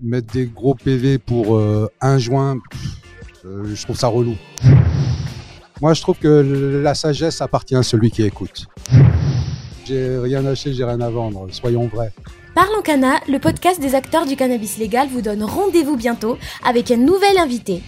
mettre des gros PV pour euh, un joint, euh, je trouve ça relou. Moi, je trouve que la sagesse appartient à celui qui écoute. J'ai rien acheté, j'ai rien à vendre, soyons vrais. Parlons Cana, le podcast des acteurs du cannabis légal vous donne rendez-vous bientôt avec un nouvel invité.